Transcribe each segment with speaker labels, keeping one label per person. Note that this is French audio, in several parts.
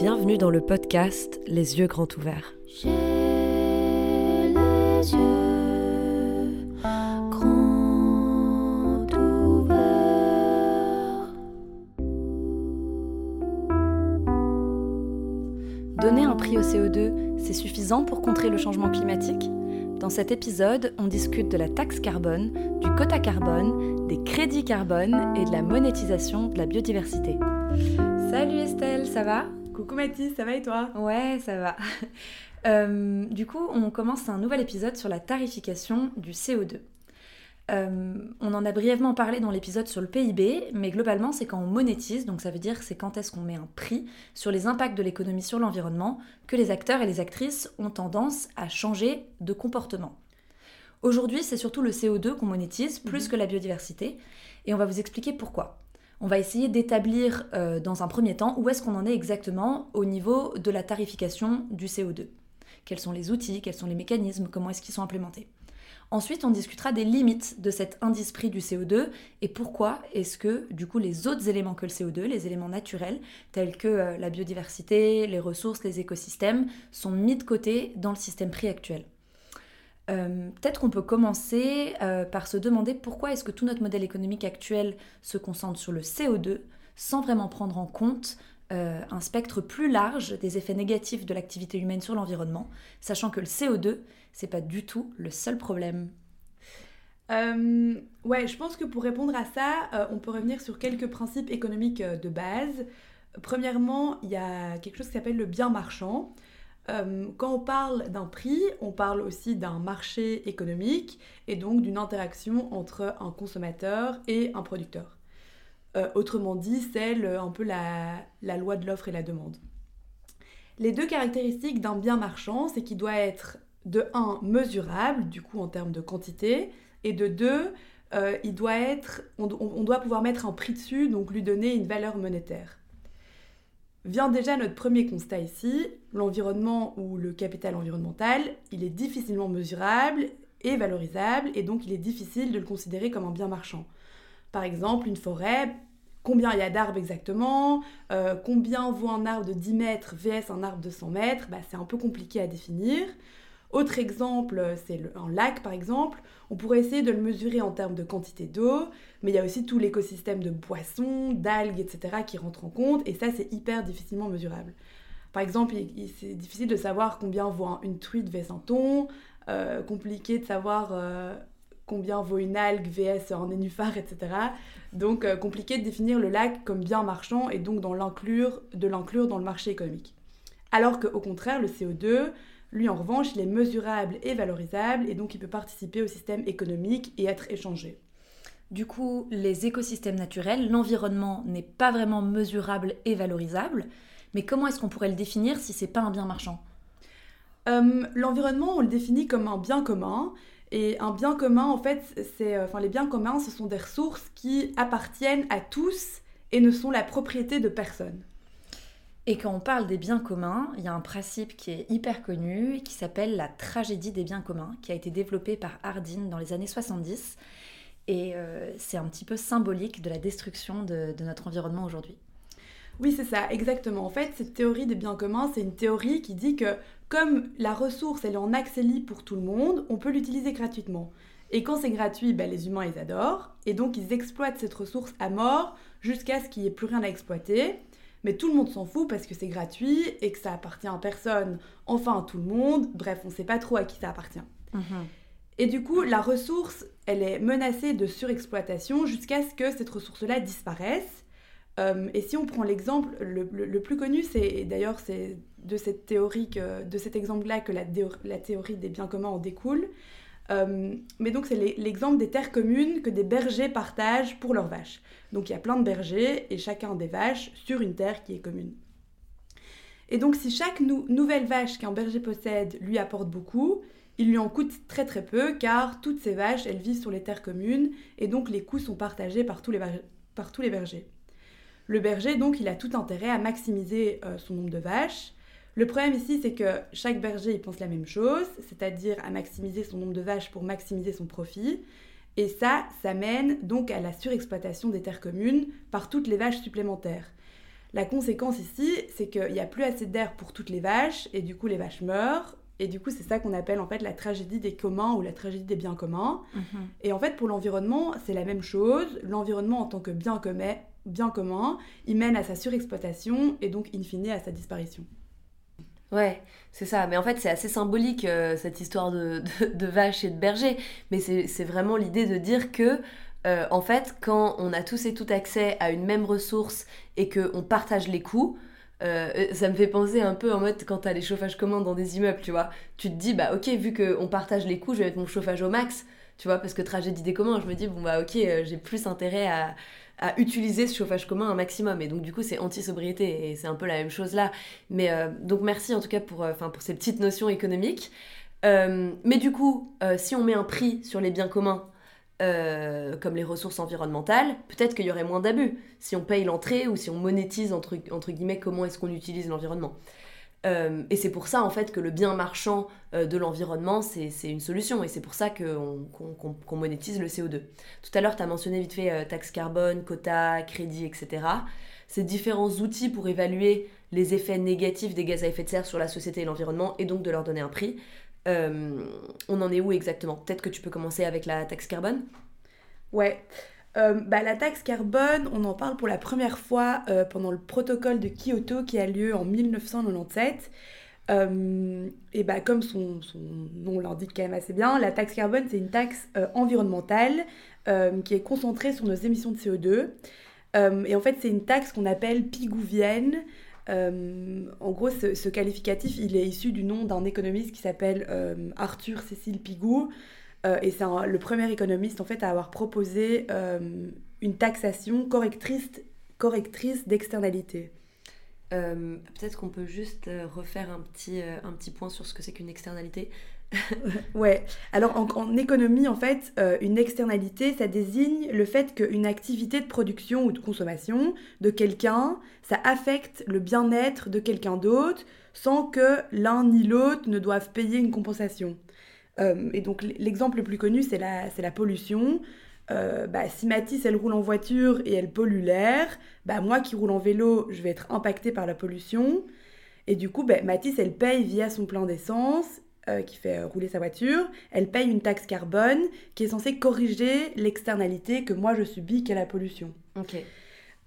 Speaker 1: Bienvenue dans le podcast Les yeux grands ouverts.
Speaker 2: Les yeux grands ouverts.
Speaker 3: Donner un prix au CO2, c'est suffisant pour contrer le changement climatique? Dans cet épisode, on discute de la taxe carbone, du quota carbone, des crédits carbone et de la monétisation de la biodiversité. Salut Estelle, ça va?
Speaker 4: Coucou Mathis, ça va et toi?
Speaker 3: Ouais, ça va. Euh, du coup, on commence un nouvel épisode sur la tarification du CO2. Euh, on en a brièvement parlé dans l'épisode sur le PIB, mais globalement, c'est quand on monétise, donc ça veut dire c'est quand est-ce qu'on met un prix sur les impacts de l'économie sur l'environnement, que les acteurs et les actrices ont tendance à changer de comportement. Aujourd'hui, c'est surtout le CO2 qu'on monétise plus que la biodiversité, et on va vous expliquer pourquoi. On va essayer d'établir euh, dans un premier temps où est-ce qu'on en est exactement au niveau de la tarification du CO2. Quels sont les outils, quels sont les mécanismes, comment est-ce qu'ils sont implémentés. Ensuite, on discutera des limites de cet indice prix du CO2 et pourquoi est-ce que, du coup, les autres éléments que le CO2, les éléments naturels, tels que euh, la biodiversité, les ressources, les écosystèmes, sont mis de côté dans le système prix actuel. Euh, Peut-être qu'on peut commencer euh, par se demander pourquoi est-ce que tout notre modèle économique actuel se concentre sur le CO2 sans vraiment prendre en compte euh, un spectre plus large des effets négatifs de l'activité humaine sur l'environnement, sachant que le CO2, c'est pas du tout le seul problème.
Speaker 4: Ouais, je pense que pour répondre à ça, on peut revenir sur quelques principes économiques de base. Premièrement, il y a quelque chose qui s'appelle le bien marchand. Euh, quand on parle d'un prix, on parle aussi d'un marché économique et donc d'une interaction entre un consommateur et un producteur. Euh, autrement dit, c'est le- un peu la, loi de l'offre et la demande. Les deux caractéristiques d'un bien marchand, c'est qu'il doit être de 1 mesurable, du coup en termes de quantité, et de 2, il doit être, on doit pouvoir mettre un prix dessus, donc lui donner une valeur monétaire. Vient déjà notre premier constat ici, l'environnement ou le capital environnemental, il est difficilement mesurable et valorisable, et donc il est difficile de le considérer comme un bien marchand. Par exemple, une forêt, combien il y a d'arbres exactement, euh, combien vaut un arbre de 10 mètres vs un arbre de 100 mètres, bah, c'est un peu compliqué à définir. Autre exemple, c'est le- un lac par exemple. On pourrait essayer de le mesurer en termes de quantité d'eau, mais il y a aussi tout l'écosystème de poissons, d'algues, etc. qui rentre en compte, et ça c'est hyper difficilement mesurable. Par exemple, c'est difficile de savoir combien vaut un- une truite vs un thon, euh, compliqué de savoir euh, combien vaut une algue vs un nénuphar, etc. Donc euh, compliqué de définir le lac comme bien marchand et donc de l'inclure dans le marché économique. Alors qu'au contraire, le CO2, lui en revanche, il est mesurable et valorisable et donc il peut participer au système économique et être échangé.
Speaker 3: Du coup, les écosystèmes naturels, l'environnement n'est pas vraiment mesurable et valorisable, mais comment est-ce qu'on pourrait le définir si c'est pas un bien marchand?
Speaker 4: Euh, L'environnement, on le définit comme un bien commun. Et un bien commun, en fait, c'est, euh, enfin, les biens communs, ce sont des ressources qui appartiennent à tous et ne sont la propriété de personne.
Speaker 3: Et quand on parle des biens communs, il y a un principe qui est hyper connu et qui s'appelle la tragédie des biens communs, qui a été développé par Hardin dans les années 70. Et euh, c'est un petit peu symbolique de la destruction de, de notre environnement aujourd'hui.
Speaker 4: Oui, c'est ça, exactement. En fait, cette théorie des biens communs, c'est une théorie qui dit que comme la ressource, elle est en accès libre pour tout le monde, on peut l'utiliser gratuitement. Et quand c'est gratuit, ben, les humains, ils adorent. Et donc, ils exploitent cette ressource à mort jusqu'à ce qu'il n'y ait plus rien à exploiter. Mais tout le monde s'en fout parce que c'est gratuit et que ça appartient à personne, enfin à tout le monde. Bref, on ne sait pas trop à qui ça appartient. Et du coup, la ressource, elle est menacée de surexploitation jusqu'à ce que cette ressource-là disparaisse. Euh, et si on prend l'exemple, le, le- le plus connu, c'est d'ailleurs c'est de cette théorie, que- de cet exemple-là que la théorie des biens communs en découle. Euh, mais donc c'est l'e- l'exemple des terres communes que des bergers partagent pour leurs vaches. Donc il y a plein de bergers et chacun des vaches sur une terre qui est commune. Et donc si chaque nou- nouvelle vache qu'un berger possède lui apporte beaucoup, il lui en coûte très très peu car toutes ces vaches, elles vivent sur les terres communes et donc les coûts sont partagés par tous les, ber- par tous les bergers. Le berger, donc, il a tout intérêt à maximiser euh, son nombre de vaches. Le problème ici, c'est que chaque berger, il pense la même chose, c'est-à-dire à maximiser son nombre de vaches pour maximiser son profit. Et ça, ça mène donc à la surexploitation des terres communes par toutes les vaches supplémentaires. La conséquence ici, c'est qu'il n'y a plus assez d'air pour toutes les vaches, et du coup les vaches meurent, et du coup c'est ça qu'on appelle en fait la tragédie des communs ou la tragédie des biens communs.
Speaker 3: Mhm.
Speaker 4: Et en fait pour l'environnement, c'est la même chose. L'environnement en tant que bien commun, bien commun, il mène à sa surexploitation et donc in fine à sa disparition.
Speaker 5: Ouais, c'est ça. Mais en fait, c'est assez symbolique, euh, cette histoire de, de, vaches et de bergers. Mais c'est vraiment l'idée de dire que, euh, en fait, quand on a tous et toutes accès à une même ressource et qu'on partage les coûts, euh, ça me fait penser un peu en mode quand t'as les chauffages communs dans des immeubles, tu vois. Tu te dis, bah ok, vu qu'on partage les coûts, je vais mettre mon chauffage au max, tu vois, parce que tragédie des communs, je me dis, bon bah ok, j'ai plus intérêt à, à utiliser ce chauffage commun un maximum. Et donc, du coup, c'est anti-sobriété et c'est un peu la même chose là. Mais euh, donc, merci en tout cas pour, euh, enfin, pour ces petites notions économiques. Euh, mais du coup, si on met un prix sur les biens communs, comme les ressources environnementales, peut-être qu'il y aurait moins d'abus si on paye l'entrée ou si on monétise, entre, entre guillemets, comment est-ce qu'on utilise l'environnement. Euh, et c'est pour ça, en fait, que le bien marchand euh, de l'environnement, c'est une solution. Et c'est pour ça qu'on qu'on monétise le CO2. Tout à l'heure, tu as mentionné vite fait euh, taxe carbone, quota, crédit, etc. Ces différents outils pour évaluer les effets négatifs des gaz à effet de serre sur la société et l'environnement, et donc de leur donner un prix. On en est où exactement? Peut-être que tu peux commencer avec la taxe carbone?
Speaker 4: Ouais. Euh, bah, la taxe carbone, on en parle pour la première fois euh, pendant le protocole de Kyoto qui a lieu en 1997. Euh, et bah, comme son, nom l'indique quand même assez bien, la taxe carbone, c'est une taxe environnementale qui est concentrée sur nos émissions de CO2. Euh, et en fait, c'est une taxe qu'on appelle pigouvienne. En gros, ce, ce qualificatif, il est issu du nom d'un économiste qui s'appelle Arthur Cécile Pigou. Euh, et c'est le premier économiste en fait à avoir proposé euh, une taxation correctrice, correctrice d'externalité.
Speaker 5: Euh, Peut-être qu'on peut juste refaire un petit, un petit point sur ce que c'est qu'une externalité.
Speaker 4: Ouais, alors en, en économie, en fait, euh, une externalité, ça désigne le fait qu'une activité de production ou de consommation de quelqu'un, ça affecte le bien-être de quelqu'un d'autre sans que l'un ni l'autre ne doivent payer une compensation. Euh, et donc l'exemple le plus connu, c'est la, la pollution. Euh, bah, si Mathis, elle roule en voiture et elle pollue l'air, bah, moi qui roule en vélo, je vais être impactée par la pollution. Et du coup, bah, Mathis, elle paye via son plein d'essence euh, qui fait rouler sa voiture, elle paye une taxe carbone qui est censée corriger l'externalité que moi je subis, qu'est la pollution.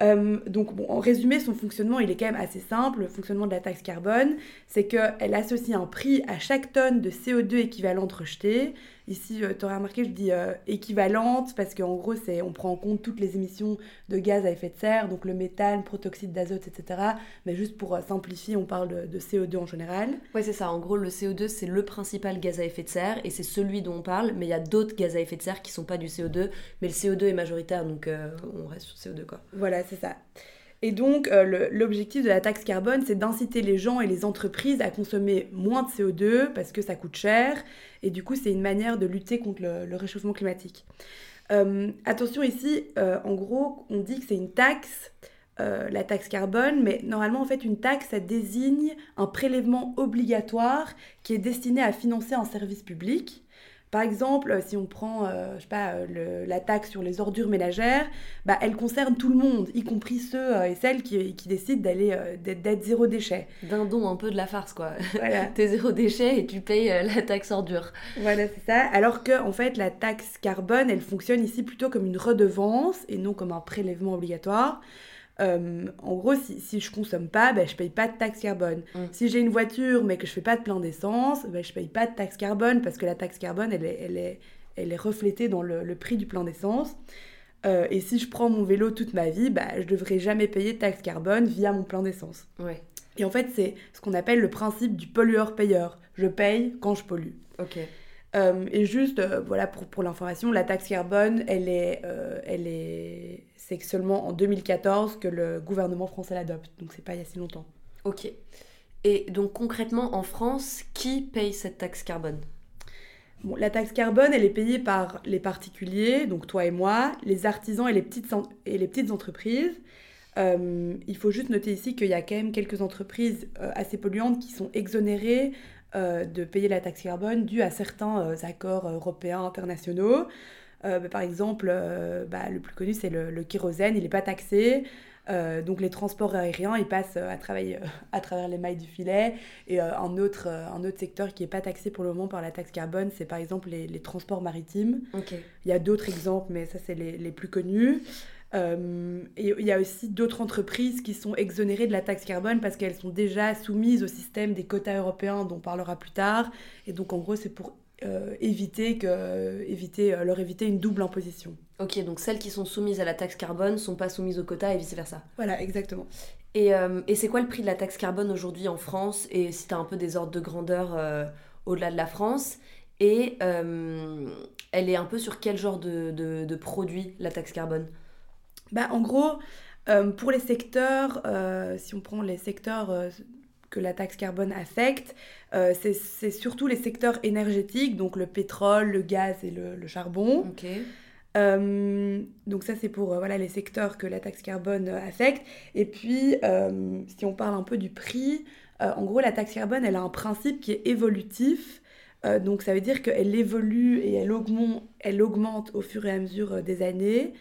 Speaker 4: Euh, donc, bon, en résumé, son fonctionnement, il est quand même assez simple. Le fonctionnement de la taxe carbone, c'est qu'elle associe un prix à chaque tonne de CO2 équivalente rejetée. Ici, tu aurais remarqué, je dis euh, équivalente parce qu'en gros, c'est, on prend en compte toutes les émissions de gaz à effet de serre, donc le méthane, protoxyde d'azote, etc. Mais juste pour euh, simplifier, on parle de, de CO2 en général.
Speaker 5: Ouais, c'est ça. En gros, le CO2, c'est le principal gaz à effet de serre et c'est celui dont on parle. Mais il y a d'autres gaz à effet de serre qui sont pas du CO2. Mais le CO2 est majoritaire, donc euh, on reste sur CO2, quoi.
Speaker 4: Voilà, c'est ça. Et donc, euh, l'objectif de la taxe carbone, c'est d'inciter les gens et les entreprises à consommer moins de CO2 parce que ça coûte cher. Et du coup, c'est une manière de lutter contre le, réchauffement climatique. Euh, attention ici, euh, en gros, on dit que c'est une taxe, euh, la taxe carbone, mais normalement, en fait, une taxe, ça désigne un prélèvement obligatoire qui est destiné à financer un service public. Par exemple, euh, si on prend, euh, je sais pas, euh, le- la taxe sur les ordures ménagères, bah, elle concerne tout le monde, y compris ceux euh, et celles qui, qui décident d'aller euh, d'être zéro déchet.
Speaker 5: D'un don un peu de la farce, quoi.
Speaker 4: Voilà,
Speaker 5: T'es zéro déchet et tu payes la taxe ordure.
Speaker 4: voilà c'est ça. Alors que en fait, la taxe carbone, elle fonctionne ici plutôt comme une redevance et non comme un prélèvement obligatoire. Euh, en gros, si, si je consomme pas, ben, je paye pas de taxe carbone.
Speaker 5: Mm.
Speaker 4: Si j'ai une voiture mais que je fais pas de plein d'essence, ben, je paye pas de taxe carbone parce que la taxe carbone, elle est, elle est, elle est reflétée dans le, le prix du plein d'essence. Euh, et si je prends mon vélo toute ma vie, bah, je devrais jamais payer de taxe carbone via mon plein d'essence.
Speaker 5: Ouais.
Speaker 4: Et en fait, c'est ce qu'on appelle le principe du pollueur-payeur. Je paye quand je pollue.
Speaker 5: Ok.
Speaker 4: Euh, et juste, euh, voilà, pour, pour l'information, la taxe carbone, elle est, elle est, c'est que seulement en 2014 que le gouvernement français l'adopte. Donc c'est pas il y a si longtemps.
Speaker 5: Ok. Et donc concrètement, en France, qui paye cette taxe carbone?
Speaker 4: Bon, la taxe carbone, elle est payée par les particuliers, donc toi et moi, les artisans et les petites, et les petites entreprises. Euh, il faut juste noter ici qu'il y a quand même quelques entreprises euh, assez polluantes qui sont exonérées euh, de payer la taxe carbone due à certains accords européens internationaux. Euh, bah, par exemple, euh, bah, le plus connu, c'est le, le kérosène, il n'est pas taxé. donc les transports aériens, ils passent à, travailler, à travers les mailles du filet. Et un, autre, un autre secteur qui n'est pas taxé pour le moment par la taxe carbone, c'est par exemple les, les transports maritimes. Il y a d'autres exemples, mais ça c'est les, les, plus connus. et il y a aussi d'autres entreprises qui sont exonérées de la taxe carbone parce qu'elles sont déjà soumises au système des quotas européens dont on parlera plus tard. Et donc en gros c'est pour euh, éviter, que, éviter euh, leur éviter une double imposition.
Speaker 5: Ok, donc celles qui sont soumises à la taxe carbone sont pas soumises au quota et vice-versa.
Speaker 4: Voilà, exactement.
Speaker 5: Et, euh, et c'est quoi le prix de la taxe carbone aujourd'hui en France Et si tu as un peu des ordres de grandeur au-delà de la France Et elle est un peu sur quel genre de, de, de produit, la taxe carbone?
Speaker 4: Bah, En gros, pour les secteurs, si on prend les secteurs que la taxe carbone affecte, euh, c'est surtout les secteurs énergétiques, donc le pétrole, le gaz et le, charbon. Euh, donc ça c'est pour euh, voilà, les secteurs que la taxe carbone affecte. Et puis si on parle un peu du prix, en gros la taxe carbone elle a un principe qui est évolutif. donc ça veut dire qu'elle évolue et elle augmente, elle augmente au fur et à mesure des années.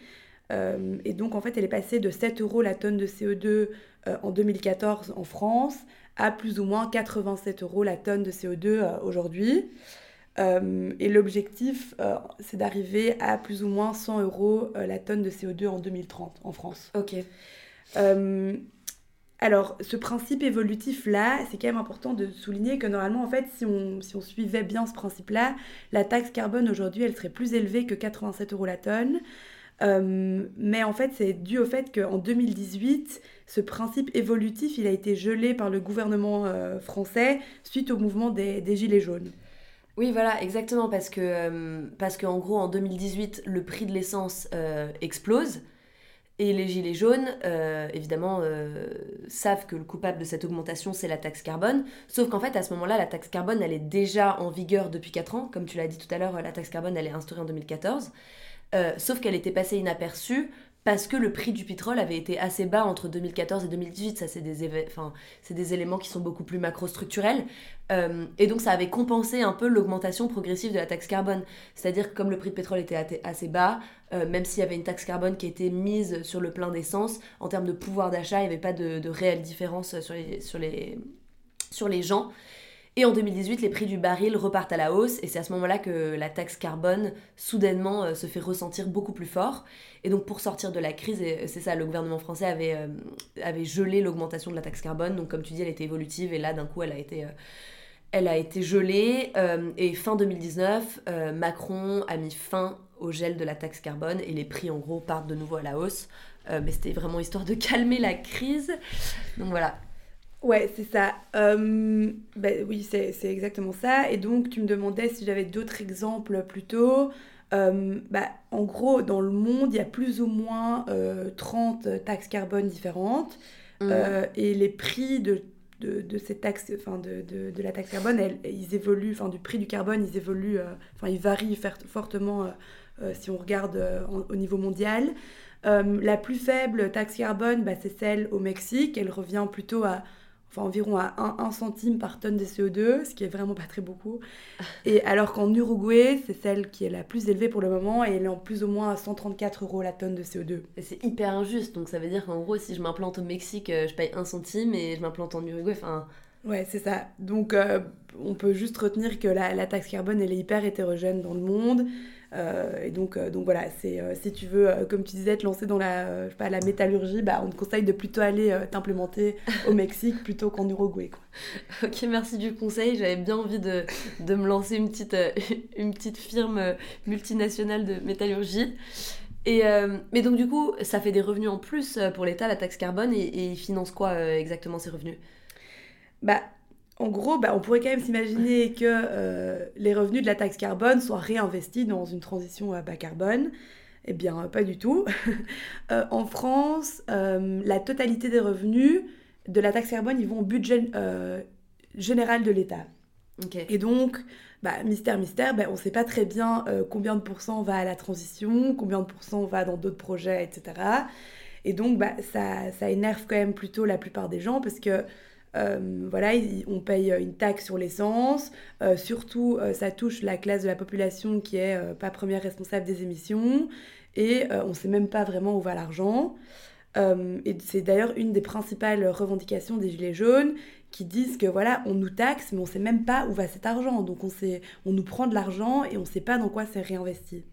Speaker 4: et donc en fait elle est passée de 7 euros la tonne de CO2 en 2014 en France à plus ou moins 87 euros la tonne de CO2 euh, aujourd'hui. Euh, et l'objectif, euh, c'est d'arriver à plus ou moins 100 euros la tonne de CO2 en 2030 en France.
Speaker 5: Ok.
Speaker 4: alors, ce principe évolutif-là, c'est quand même important de souligner que normalement, en fait, si on, si on suivait bien ce principe-là, la taxe carbone aujourd'hui, elle serait plus élevée que 87 euros la tonne. Mais en fait, c'est dû au fait qu'en 2018, ce principe évolutif, il a été gelé par le gouvernement euh, français suite au mouvement des, Gilets jaunes.
Speaker 5: Oui, voilà, exactement, parce que, euh, parce qu'en gros, en 2018, le prix de l'essence euh, explose. Et les Gilets jaunes, évidemment, savent que le coupable de cette augmentation, c'est la taxe carbone. Sauf qu'en fait, à ce moment-là, la taxe carbone, elle est déjà en vigueur depuis 4 ans. Comme tu l'as dit tout à l'heure, la taxe carbone, elle est instaurée en 2014. Sauf qu'elle était passée inaperçue parce que le prix du pétrole avait été assez bas entre 2014 et 2018. Ça, c'est des, éléments qui sont beaucoup plus macro-structurels. Euh, et donc, ça avait compensé un peu l'augmentation progressive de la taxe carbone. C'est-à-dire que comme le prix de pétrole était assez bas, euh, même s'il y avait une taxe carbone qui était mise sur le plein d'essence, en termes de pouvoir d'achat, il n'y avait pas de, réelle différence sur les gens. Et en 2018, les prix du baril repartent à la hausse et c'est à ce moment-là que la taxe carbone soudainement euh, se fait ressentir beaucoup plus fort. Et donc pour sortir de la crise, euh, c'est ça, le gouvernement français avait, euh, avait gelé l'augmentation de la taxe carbone. Donc comme tu dis, elle était évolutive et là d'un coup, elle a été... elle a été gelée et fin 2019, Macron a mis fin au gel de la taxe carbone et les prix en gros partent de nouveau à la hausse. mais c'était vraiment histoire de calmer la crise. Donc voilà,
Speaker 4: Ouais, c'est ça. Euh, ben oui, c'est exactement ça. Et donc, tu me demandais si j'avais d'autres exemples plus tôt. Euh, bah, en gros, dans le monde, il y a plus ou moins 30 euh, taxes carbone différentes. Mmh. et les prix de, de, de ces taxes, enfin de, de, de, la taxe carbone, ils évoluent, enfin du prix du carbone, ils évoluent, enfin ils varient fortement si on regarde au niveau mondial. la plus faible taxe carbone, bah, c'est celle au Mexique. Elle revient plutôt à enfin environ à 1, centime par tonne de CO2, ce qui est vraiment pas très beaucoup. Et alors qu'en Uruguay, c'est celle qui est la plus élevée pour le moment et elle est en plus ou moins à 134 euros la tonne de CO2.
Speaker 5: C'est hyper injuste, donc ça veut dire qu'en gros, si je m'implante au Mexique, euh, je paye 1 centime et je m'implante en Uruguay, enfin...
Speaker 4: Ouais, c'est ça. Donc euh, on peut juste retenir que la, la, taxe carbone, elle est hyper hétérogène dans le monde. Euh, et donc, euh, donc voilà, c'est euh, si tu veux, comme tu disais, te lancer dans la, pas, la métallurgie, bah, on te conseille de plutôt aller t'implémenter au Mexique plutôt qu'en Uruguay.
Speaker 5: Quoi. Ok, merci du conseil. J'avais bien envie de, de, me lancer une petite, une petite firme multinationale de métallurgie. Et, mais donc du coup, ça fait des revenus en plus pour l'État, la taxe carbone, et, et il finance quoi exactement ces revenus?
Speaker 4: Bah, en gros, bah, on pourrait quand même s'imaginer que euh, les revenus de la taxe carbone soient réinvestis dans une transition à bas carbone. Eh bien, pas du tout. Euh, en France, euh, la totalité des revenus de la taxe carbone, ils vont au budget général de l'État. Et donc, bah, mystère, mystère, bah, on ne sait pas très bien combien de pourcents va à la transition, combien de pourcents va dans d'autres projets, etc. Et donc, bah, ça, ça énerve quand même plutôt la plupart des gens parce que euh, voilà, on paye une taxe sur l'essence. Euh, surtout, euh, ça touche la classe de la population qui est pas première responsable des émissions. Et on ne sait même pas vraiment où va l'argent. Euh, et c'est d'ailleurs une des principales revendications des Gilets jaunes qui disent que voilà, on nous taxe, mais on ne sait même pas où va cet argent. Donc on, sait, on nous prend de l'argent et on ne sait pas dans quoi c'est réinvesti.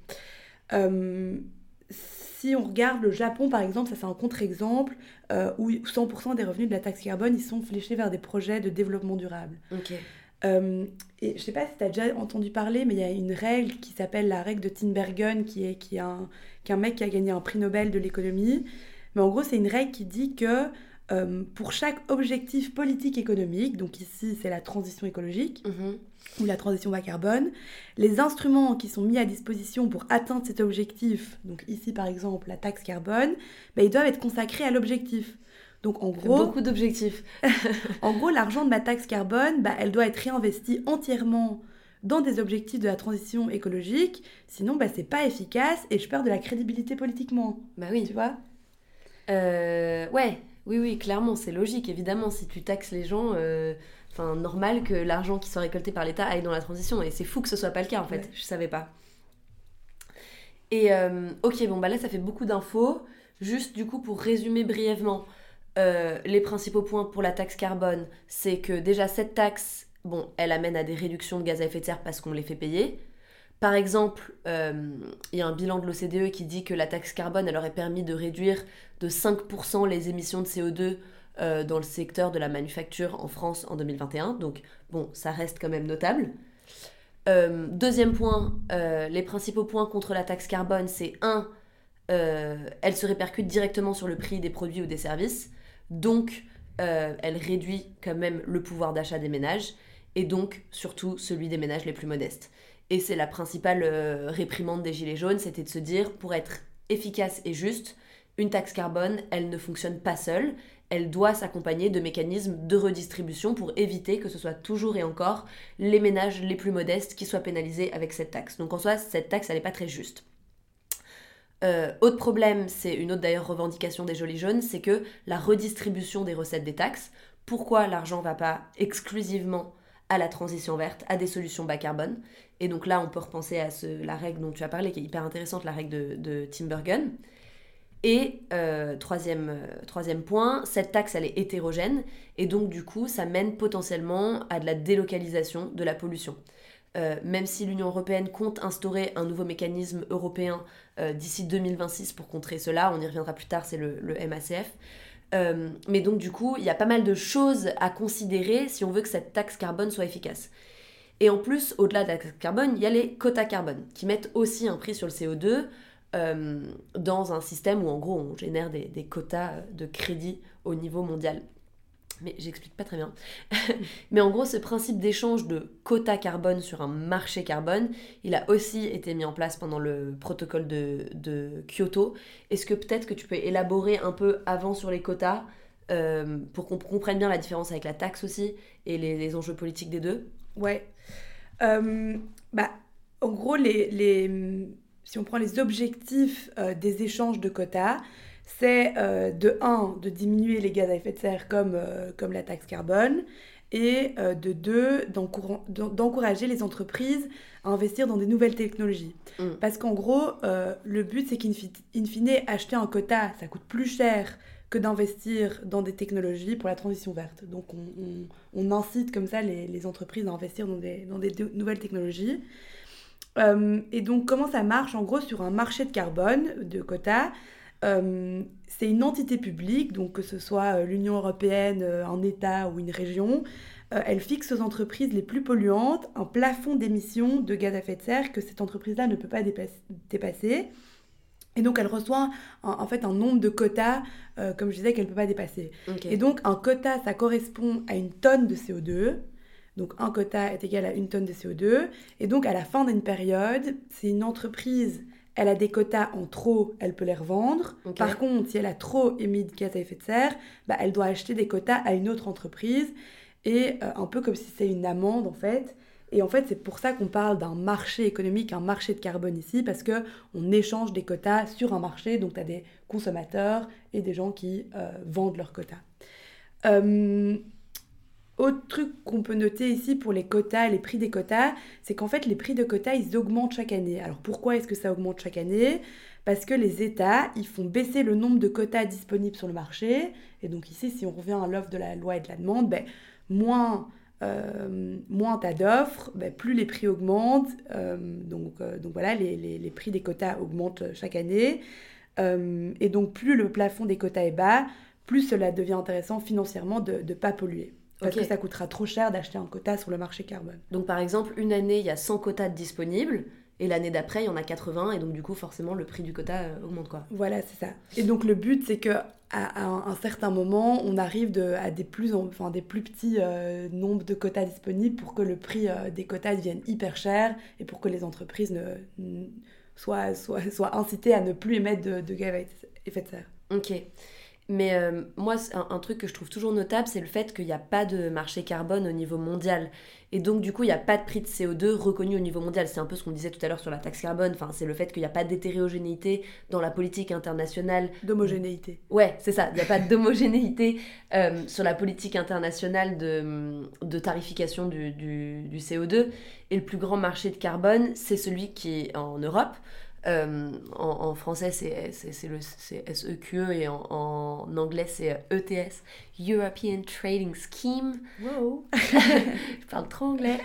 Speaker 4: Si on regarde le Japon, par exemple, ça c'est un contre-exemple euh, où 100% des revenus de la taxe carbone, ils sont fléchés vers des projets de développement durable.
Speaker 5: Ok.
Speaker 4: Euh, et je sais pas si tu as déjà entendu parler, mais il y a une règle qui s'appelle la règle de Tinbergen, qui est, qui, est un, qui est un mec qui a gagné un prix Nobel de l'économie. Mais en gros, c'est une règle qui dit que euh, pour chaque objectif politique économique, donc ici c'est la transition écologique
Speaker 5: Mhm.
Speaker 4: ou la transition bas carbone, les instruments qui sont mis à disposition pour atteindre cet objectif, donc ici par exemple la taxe carbone, ben, ils doivent être consacrés à l'objectif. Donc en gros,
Speaker 5: Beaucoup d'objectifs.
Speaker 4: en gros, l'argent de ma taxe carbone, bah, elle doit être réinvestie entièrement dans des objectifs de la transition écologique, sinon bah, c'est pas efficace et je perds de la crédibilité politiquement.
Speaker 5: Bah oui.
Speaker 4: Tu vois?
Speaker 5: Euh, ouais, oui, oui, clairement, c'est logique. Évidemment, si tu taxes les gens, euh, enfin, normal que l'argent qui soit récolté par l'État aille dans la transition. Et c'est fou que ce soit pas le cas, en fait.
Speaker 4: Ouais.
Speaker 5: Je savais pas. Et euh, ok, bon, bah là, ça fait beaucoup d'infos. Juste, du coup, pour résumer brièvement, euh, les principaux points pour la taxe carbone, c'est que déjà, cette taxe, bon, elle amène à des réductions de gaz à effet de serre parce qu'on les fait payer. Par exemple, euh, il y a un bilan de l'OCDE qui dit que la taxe carbone, aurait permis de réduire de 5% les émissions de CO2 euh, dans le secteur de la manufacture en France en 2021. Donc, bon, ça reste quand même notable. Euh, deuxième point, les principaux points contre la taxe carbone, c'est un, euh, elle se répercute directement sur le prix des produits ou des services. Donc, elle réduit quand même le pouvoir d'achat des ménages et donc surtout celui des ménages les plus modestes. Et c'est la principale euh, réprimande des Gilets jaunes, c'était de se dire, pour être efficace et juste, une taxe carbone, elle ne fonctionne pas seule, elle doit s'accompagner de mécanismes de redistribution pour éviter que ce soit toujours et encore les ménages les plus modestes qui soient pénalisés avec cette taxe. Donc en soi, cette taxe, elle n'est pas très juste. Euh, autre problème, c'est une autre d'ailleurs revendication des Jolis Jaunes, c'est que la redistribution des recettes des taxes, pourquoi l'argent va pas exclusivement à la transition verte, à des solutions bas carbone Et donc là, on peut repenser à ce- la règle dont tu as parlé, qui est hyper intéressante, la règle de, de Tim Bergen. Et euh, troisième, euh, troisième point, cette taxe, elle est hétérogène, et donc du coup, ça mène potentiellement à de la délocalisation de la pollution. Euh, même si l'Union européenne compte instaurer un nouveau mécanisme européen d'ici 2026 pour contrer cela, on y reviendra plus tard, c'est le, le MACF. Euh, mais donc du coup, il y a pas mal de choses à considérer si on veut que cette taxe carbone soit efficace. Et en plus, au-delà de la taxe carbone, il y a les quotas carbone, qui mettent aussi un prix sur le CO2 euh, dans un système où en gros on génère des, des quotas de crédit au niveau mondial. Mais j'explique pas très bien. Mais en gros, ce principe d'échange de quotas carbone sur un marché carbone, il a aussi été mis en place pendant le protocole de, Kyoto. Est-ce que peut-être que tu peux élaborer un peu avant sur les quotas euh, pour qu'on comprenne bien la différence avec la taxe aussi et les, les enjeux politiques des deux?
Speaker 4: Ouais. Euh, bah, en gros, les, les- si on prend les objectifs euh, des échanges de quotas, c'est euh, de 1, de diminuer les gaz à effet de serre comme, euh, comme la taxe carbone, et euh, de 2, d'encourager les entreprises à investir dans des nouvelles technologies.
Speaker 5: Mm.
Speaker 4: Parce qu'en gros, le but, c'est qu'in fi- in fine, acheter un quota, ça coûte plus cher que d'investir dans des technologies pour la transition verte. Donc on, on- on incite comme ça les, les entreprises à investir dans des, dans des de- nouvelles technologies. Euh, et donc comment ça marche en gros sur un marché de carbone, de quotas? Euh, C'est une entité publique, donc que ce soit euh, l'Union européenne, euh, un État ou une région, euh, elle fixe aux entreprises les plus polluantes un plafond d'émissions de gaz à effet de serre que cette entreprise-là ne peut pas dépasse- dépasser. Et donc elle reçoit un- en fait un nombre de quotas, euh, comme je disais, qu'elle ne peut pas dépasser. Et donc, un quota, ça correspond à une tonne de CO2. Donc, un quota est égal à une tonne de CO2. Et donc, à la fin d'une période, si une entreprise, elle a des quotas en trop, elle peut les revendre. Par contre, si elle a trop émis de gaz à effet de serre, bah, elle doit acheter des quotas à une autre entreprise. Et euh, un peu comme si c'est une amende, en fait. Et en fait, c'est pour ça qu'on parle d'un marché économique, un marché de carbone ici, parce que on échange des quotas sur un marché. Donc, tu as des consommateurs et des gens qui euh, vendent leurs quotas. Euh, autre truc qu'on peut noter ici pour les quotas, les prix des quotas, c'est qu'en fait les prix de quotas ils augmentent chaque année. Alors pourquoi est-ce que ça augmente chaque année? Parce que les États, ils font baisser le nombre de quotas disponibles sur le marché. Et donc ici, si on revient à l'offre de la loi et de la demande, ben, moins, euh, moins t'as d'offres, ben, plus les prix augmentent. Euh, donc, euh, donc voilà, les, les, prix des quotas augmentent chaque année. Euh, et donc plus le plafond des quotas est bas, plus cela devient intéressant financièrement de ne pas polluer. Parce okay. que ça coûtera trop cher d'acheter un quota sur le marché carbone.
Speaker 5: Donc par exemple, une année, il y a 100 quotas disponibles. Et l'année d'après, il y en a 80, et donc du coup, forcément, le prix du quota euh, augmente quoi.
Speaker 4: Voilà, c'est ça. Et donc le but, c'est que à, un, un, certain moment, on arrive de, à des plus, enfin, des plus petits euh, nombres de quotas disponibles pour que le prix euh, des quotas devienne hyper cher et pour que les entreprises ne, ne soient, soient, soient, incitées à ne plus émettre de, de gaz à effet de serre.
Speaker 5: Ok. Mais euh, moi, un, un, truc que je trouve toujours notable, c'est le fait qu'il n'y a pas de marché carbone au niveau mondial. Et donc, du coup, il n'y a pas de prix de CO2 reconnu au niveau mondial. C'est un peu ce qu'on disait tout à l'heure sur la taxe carbone. Enfin, c'est le fait qu'il n'y a pas d'hétérogénéité dans la politique internationale.
Speaker 4: D'homogénéité.
Speaker 5: Ouais, c'est ça. Il n'y a pas d'homogénéité euh, sur la politique internationale de, de tarification du, du, du, CO2. Et le plus grand marché de carbone, c'est celui qui est en Europe. Euh, en, en, français, c'est SEQE et en, en anglais, c'est ETS, European Trading Scheme.
Speaker 4: Wow.
Speaker 5: Je parle trop anglais.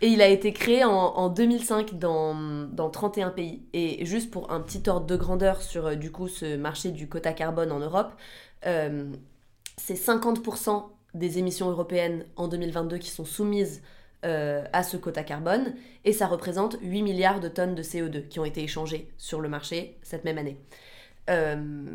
Speaker 5: et il a été créé en, en 2005 dans, dans 31 pays. Et juste pour un petit ordre de grandeur sur du coup ce marché du quota carbone en Europe, euh, c'est 50% des émissions européennes en 2022 qui sont soumises euh, à ce quota carbone et ça représente 8 milliards de tonnes de CO2 qui ont été échangées sur le marché cette même année. Euh,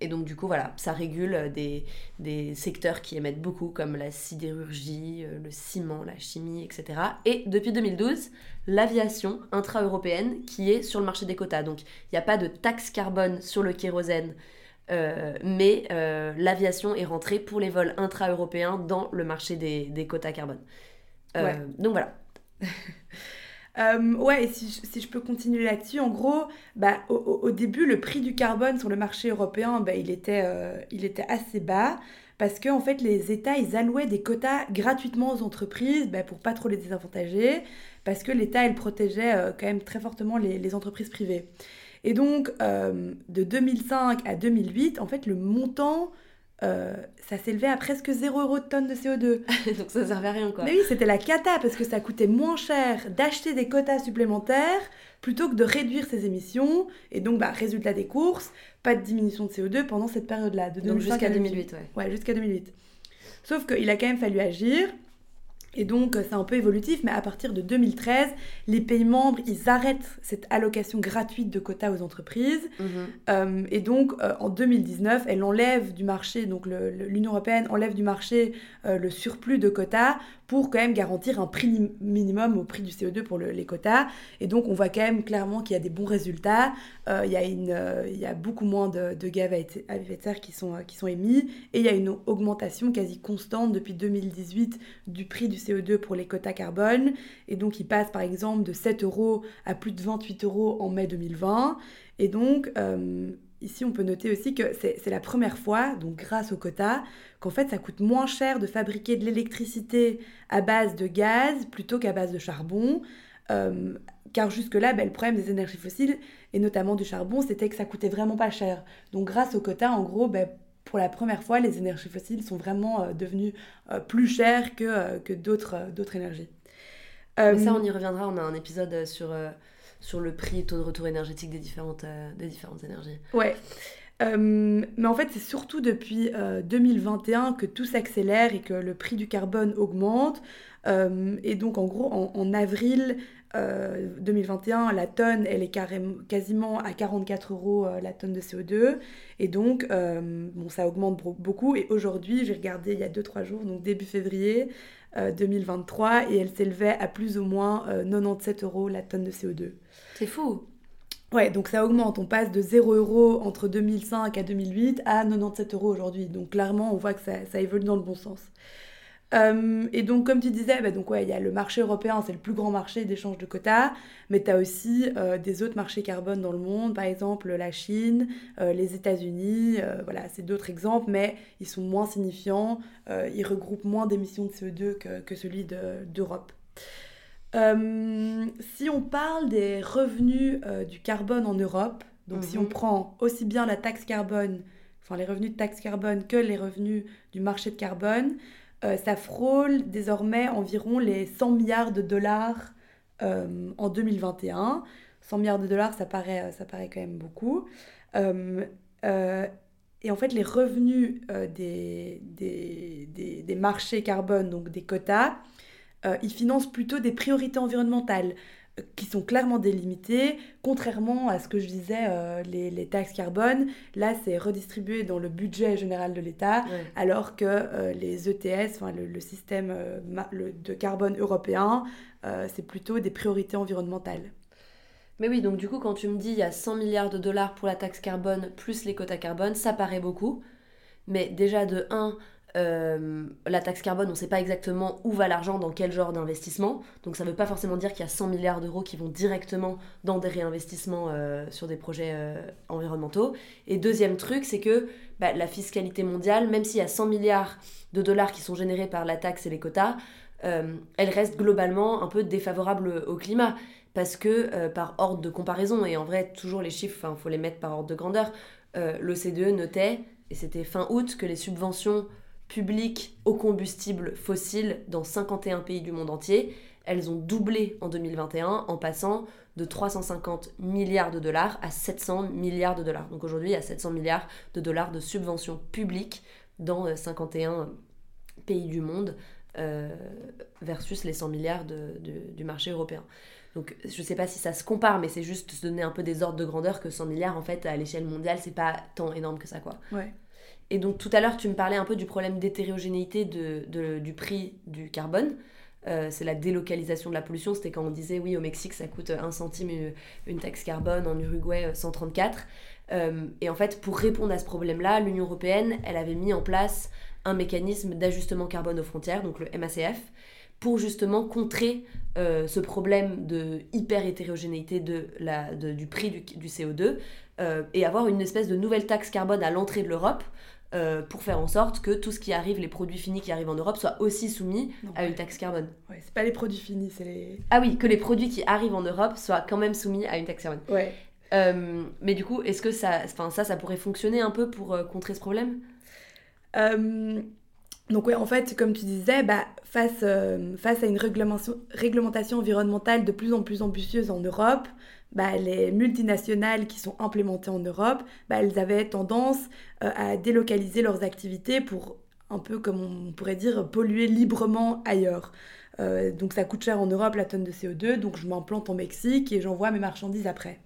Speaker 5: et donc du coup voilà, ça régule des, des, secteurs qui émettent beaucoup comme la sidérurgie, euh, le ciment, la chimie, etc. Et depuis 2012, l'aviation intra-européenne qui est sur le marché des quotas. Donc il n'y a pas de taxe carbone sur le kérosène. Mais l'aviation est rentrée pour les vols intra-européens dans le marché des quotas carbone. Euh,
Speaker 4: ouais.
Speaker 5: Donc voilà.
Speaker 4: euh, ouais, et si je, si je peux continuer là-dessus, en gros, bah, au, au, début, le prix du carbone sur le marché européen, bah, il, était, euh, il était assez bas parce que en fait, les États, ils allouaient des quotas gratuitement aux entreprises bah, pour pas trop les désavantager, parce que l'État, il protégeait euh, quand même très fortement les, les entreprises privées. Et donc, de 2005 à 2008, en fait, le montant euh, ça s'élevait à presque 0 euros de tonne de CO2.
Speaker 5: Donc ça servait à rien quoi.
Speaker 4: Mais oui, c'était la cata parce que ça coûtait moins cher d'acheter des quotas supplémentaires plutôt que de réduire ses émissions. Et donc, bah, résultat des courses, pas de diminution de CO2 pendant cette période-là. De
Speaker 5: donc jusqu'à 2008, ouais.
Speaker 4: Ouais, jusqu'à 2008. Sauf qu'il a quand même fallu agir. Et donc, c'est un peu évolutif, mais à partir de 2013, les pays membres, ils arrêtent cette allocation gratuite de quotas aux entreprises.
Speaker 5: -hmm.
Speaker 4: euh, et donc, euh, en 2019, elle enlève du marché, donc l'Union européenne enlève du marché euh, le surplus de quotas pour quand même garantir un prix minimum au prix du CO2 pour le, les quotas. Et donc, on voit quand même clairement qu'il y a des bons résultats. Euh, il, y a une, euh, il y a beaucoup moins de, gaz à effet de serre qui sont, qui sont émis. Et il y a une augmentation quasi constante depuis 2018 du prix du CO2 pour les quotas carbone. Et donc, il passe par exemple de 7 euros à plus de 28 euros en mai 2020. Et donc, euh, ici, on peut noter aussi que c'est la première fois, donc grâce au quota, qu'en fait, ça coûte moins cher de fabriquer de l'électricité à base de gaz plutôt qu'à base de charbon. Euh, car jusque-là, ben, le problème des énergies fossiles, et notamment du charbon, c'était que ça coûtait vraiment pas cher. Donc grâce au quota, en gros, ben, pour la première fois, les énergies fossiles sont vraiment euh, devenues euh, plus chères que, que d'autres énergies.
Speaker 5: Mais ça, on y reviendra, on a un épisode sur sur le prix et taux de retour énergétique des différentes, euh, des différentes énergies.
Speaker 4: Ouais. Euh, mais en fait, c'est surtout depuis euh, 2021 que tout s'accélère et que le prix du carbone augmente. Euh, et donc, en gros, en, en avril 2021, la tonne, elle est carrément, quasiment à 44 euros la tonne de CO2. Et donc, bon, ça augmente beaucoup. Et aujourd'hui, j'ai regardé il y a 2-3 jours, donc début février, 2023 et elle s'élevait à plus ou moins euh, 97 euros la tonne de CO2.
Speaker 5: C'est fou.
Speaker 4: Ouais, donc ça augmente. On passe de 0 euros entre 2005 à 2008 à 97 euros aujourd'hui. Donc clairement, on voit que ça, évolue dans le bon sens. Euh, et donc, comme tu disais, bah, donc, ouais, il y a le marché européen, c'est le plus grand marché d'échange de quotas, mais tu as aussi euh, des autres marchés carbone dans le monde, par exemple la Chine, euh, les États-Unis, voilà, c'est d'autres exemples, mais ils sont moins signifiants, ils regroupent moins d'émissions de CO2 que, celui d'Europe. De, si on parle des revenus du carbone en Europe, Donc si
Speaker 5: Mhm.
Speaker 4: on prend aussi bien la taxe carbone, enfin les revenus de taxe carbone que les revenus du marché de carbone, euh, ça frôle désormais environ les 100 milliards de dollars euh, en 2021. 100 milliards de dollars, ça paraît, ça paraît quand même beaucoup. Euh, euh, et en fait, les revenus euh, des, des, des- des marchés carbone, donc des quotas, euh, ils financent plutôt des priorités environnementales euh, qui sont clairement délimitées, contrairement à ce que je disais, euh, les, les taxes carbone. Là, c'est redistribué dans le budget général de l'État,
Speaker 5: Ouais.
Speaker 4: alors que les ETS, le, le système le- de carbone européen, c'est plutôt des priorités environnementales.
Speaker 5: Mais oui, donc du coup, quand tu me dis il y a 100 milliards de dollars pour la taxe carbone plus les quotas carbone, ça paraît beaucoup. Mais déjà, de 1, la taxe carbone, on ne sait pas exactement où va l'argent, dans quel genre d'investissement. Donc ça ne veut pas forcément dire qu'il y a 100 milliards d'euros qui vont directement dans des réinvestissements euh, sur des projets euh, environnementaux. Et deuxième truc, c'est que bah, la fiscalité mondiale, même s'il y a 100 milliards de dollars qui sont générés par la taxe et les quotas, euh, elle reste globalement un peu défavorable au climat parce que euh, par ordre de comparaison, et en vrai, toujours les chiffres, il faut les mettre par ordre de grandeur, euh, l'OCDE notait, et c'était fin août, que les subventions publiques aux combustibles fossiles dans 51 pays du monde entier, elles ont doublé en 2021 en passant de 350 milliards de dollars à 700 milliards de dollars. Donc aujourd'hui, il y a 700 milliards de dollars de subventions publiques dans euh, 51 pays du monde euh, versus les 100 milliards du marché européen. Donc je sais pas si ça se compare, mais c'est juste se donner un peu des ordres de grandeur que 100 milliards, en fait, à l'échelle mondiale, c'est pas tant énorme que ça, quoi.
Speaker 4: Ouais.
Speaker 5: Et donc tout à l'heure, tu me parlais un peu du problème d'hétérogénéité du prix du carbone. Euh, c'est la délocalisation de la pollution. C'était quand on disait, oui, au Mexique, ça coûte 1 centime une, taxe carbone, en Uruguay, euh, 134. Euh, et en fait, pour répondre à ce problème-là, l'Union européenne, elle avait mis en place un mécanisme d'ajustement carbone aux frontières, donc le MACF, pour justement contrer euh, ce problème de hyper hétérogénéité de la, de- du prix du, du CO2 euh, et avoir une espèce de nouvelle taxe carbone à l'entrée de l'Europe euh, pour faire en sorte que tout ce qui arrive, les produits finis qui arrivent en Europe, soient aussi soumis
Speaker 4: Non,
Speaker 5: à une taxe carbone.
Speaker 4: Ouais, c'est pas les produits finis, c'est les.
Speaker 5: Ah oui, que les produits qui arrivent en Europe soient quand même soumis à une taxe carbone.
Speaker 4: Ouais.
Speaker 5: Euh, mais du coup, est-ce que ça, enfin ça, ça pourrait fonctionner un peu pour euh, contrer ce problème?
Speaker 4: Donc ouais, en fait, comme tu disais, bah, face, face à une réglementation, réglementation environnementale de plus en plus ambitieuse en Europe, bah, les multinationales qui sont implémentées en Europe, bah, elles avaient tendance euh, à délocaliser leurs activités pour un peu, comme on pourrait dire, polluer librement ailleurs. Euh, donc ça coûte cher en Europe la tonne de CO2, donc je m'implante en Mexique et j'envoie mes marchandises après.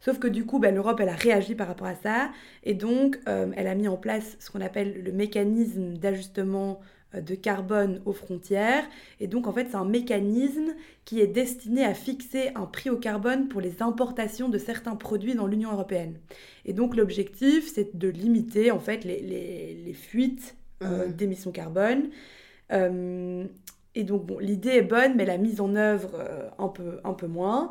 Speaker 4: Sauf que du coup, bah, l'Europe, elle a réagi par rapport à ça, et donc euh, elle a mis en place ce qu'on appelle le mécanisme d'ajustement de carbone aux frontières. Et donc, en fait, c'est un mécanisme qui est destiné à fixer un prix au carbone pour les importations de certains produits dans l'Union européenne. Et donc, l'objectif, c'est de limiter, en fait, les, les- les fuites euh,
Speaker 5: Mhm.
Speaker 4: d'émissions carbone. Euh, et donc, bon, l'idée est bonne, mais la mise en œuvre, euh, un, peu, un peu moins.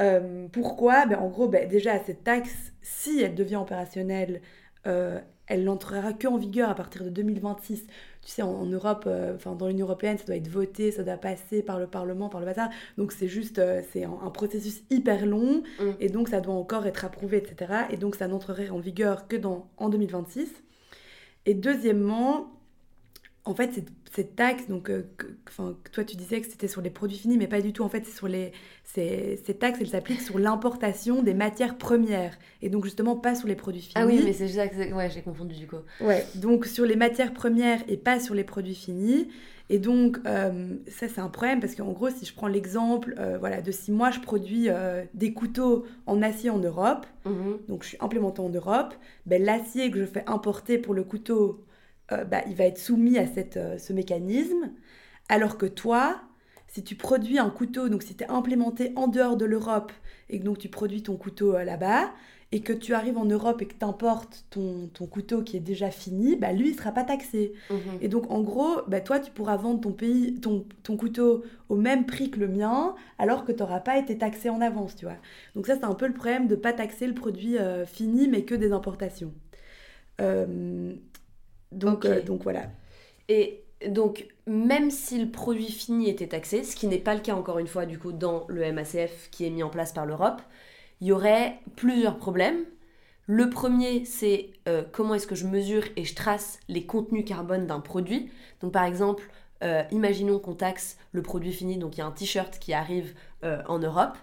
Speaker 4: Euh, pourquoi? Ben, En gros, ben, déjà, cette taxe, si elle devient opérationnelle, euh, elle n'entrera qu'en vigueur à partir de 2026. Tu sais, en, en Europe, euh, enfin dans l'Union Européenne, ça doit être voté, ça doit passer par le Parlement, par le bazar. Donc c'est juste, euh, c'est un, un processus hyper long,
Speaker 5: Mm.
Speaker 4: et donc ça doit encore être approuvé, etc. Et donc ça n'entrerait en vigueur que dans, en 2026. Et deuxièmement, en fait, cette, cette taxe, donc, euh, que- toi tu disais que c'était sur les produits finis, mais pas du tout. En fait, c'est sur les, c'est- cette taxe, elle s'applique sur l'importation des matières premières, et donc justement pas sur les produits finis.
Speaker 5: Ah oui, mais c'est ça que ouais, j'ai confondu du coup.
Speaker 4: Ouais, donc sur les matières premières et pas sur les produits finis. Et donc, euh, ça, c'est un problème parce qu'en gros, si je prends l'exemple euh, voilà, de si moi je produis des couteaux en acier en Europe,
Speaker 5: Mhm.
Speaker 4: donc je suis implémentée en Europe, ben, l'acier que je fais importer pour le couteau, euh, bah, il va être soumis à cette, euh, ce mécanisme. Alors que toi, si tu produis un couteau, donc si tu es implémenté en dehors de l'Europe et que donc tu produis ton couteau euh, là-bas, et que tu arrives en Europe et que tu importes ton, ton couteau qui est déjà fini, bah, lui, il sera pas taxé.
Speaker 5: Mhm.
Speaker 4: Et donc, en gros, bah, toi, tu pourras vendre ton, pays, ton, ton couteau au même prix que le mien, alors que tu n'auras pas été taxé en avance, tu vois. Donc ça, c'est un peu le problème de pas taxer le produit euh, fini, mais que des importations. Euh, donc, euh, donc voilà.
Speaker 5: Et donc, même si le produit fini était taxé, ce qui n'est pas le cas encore une fois du coup dans le MACF qui est mis en place par l'Europe, il y aurait plusieurs problèmes. Le premier, c'est euh, comment est-ce que je mesure et je trace les contenus carbone d'un produit. Donc par exemple, euh, imaginons qu'on taxe le produit fini, donc il y a un t-shirt qui arrive euh, en Europe.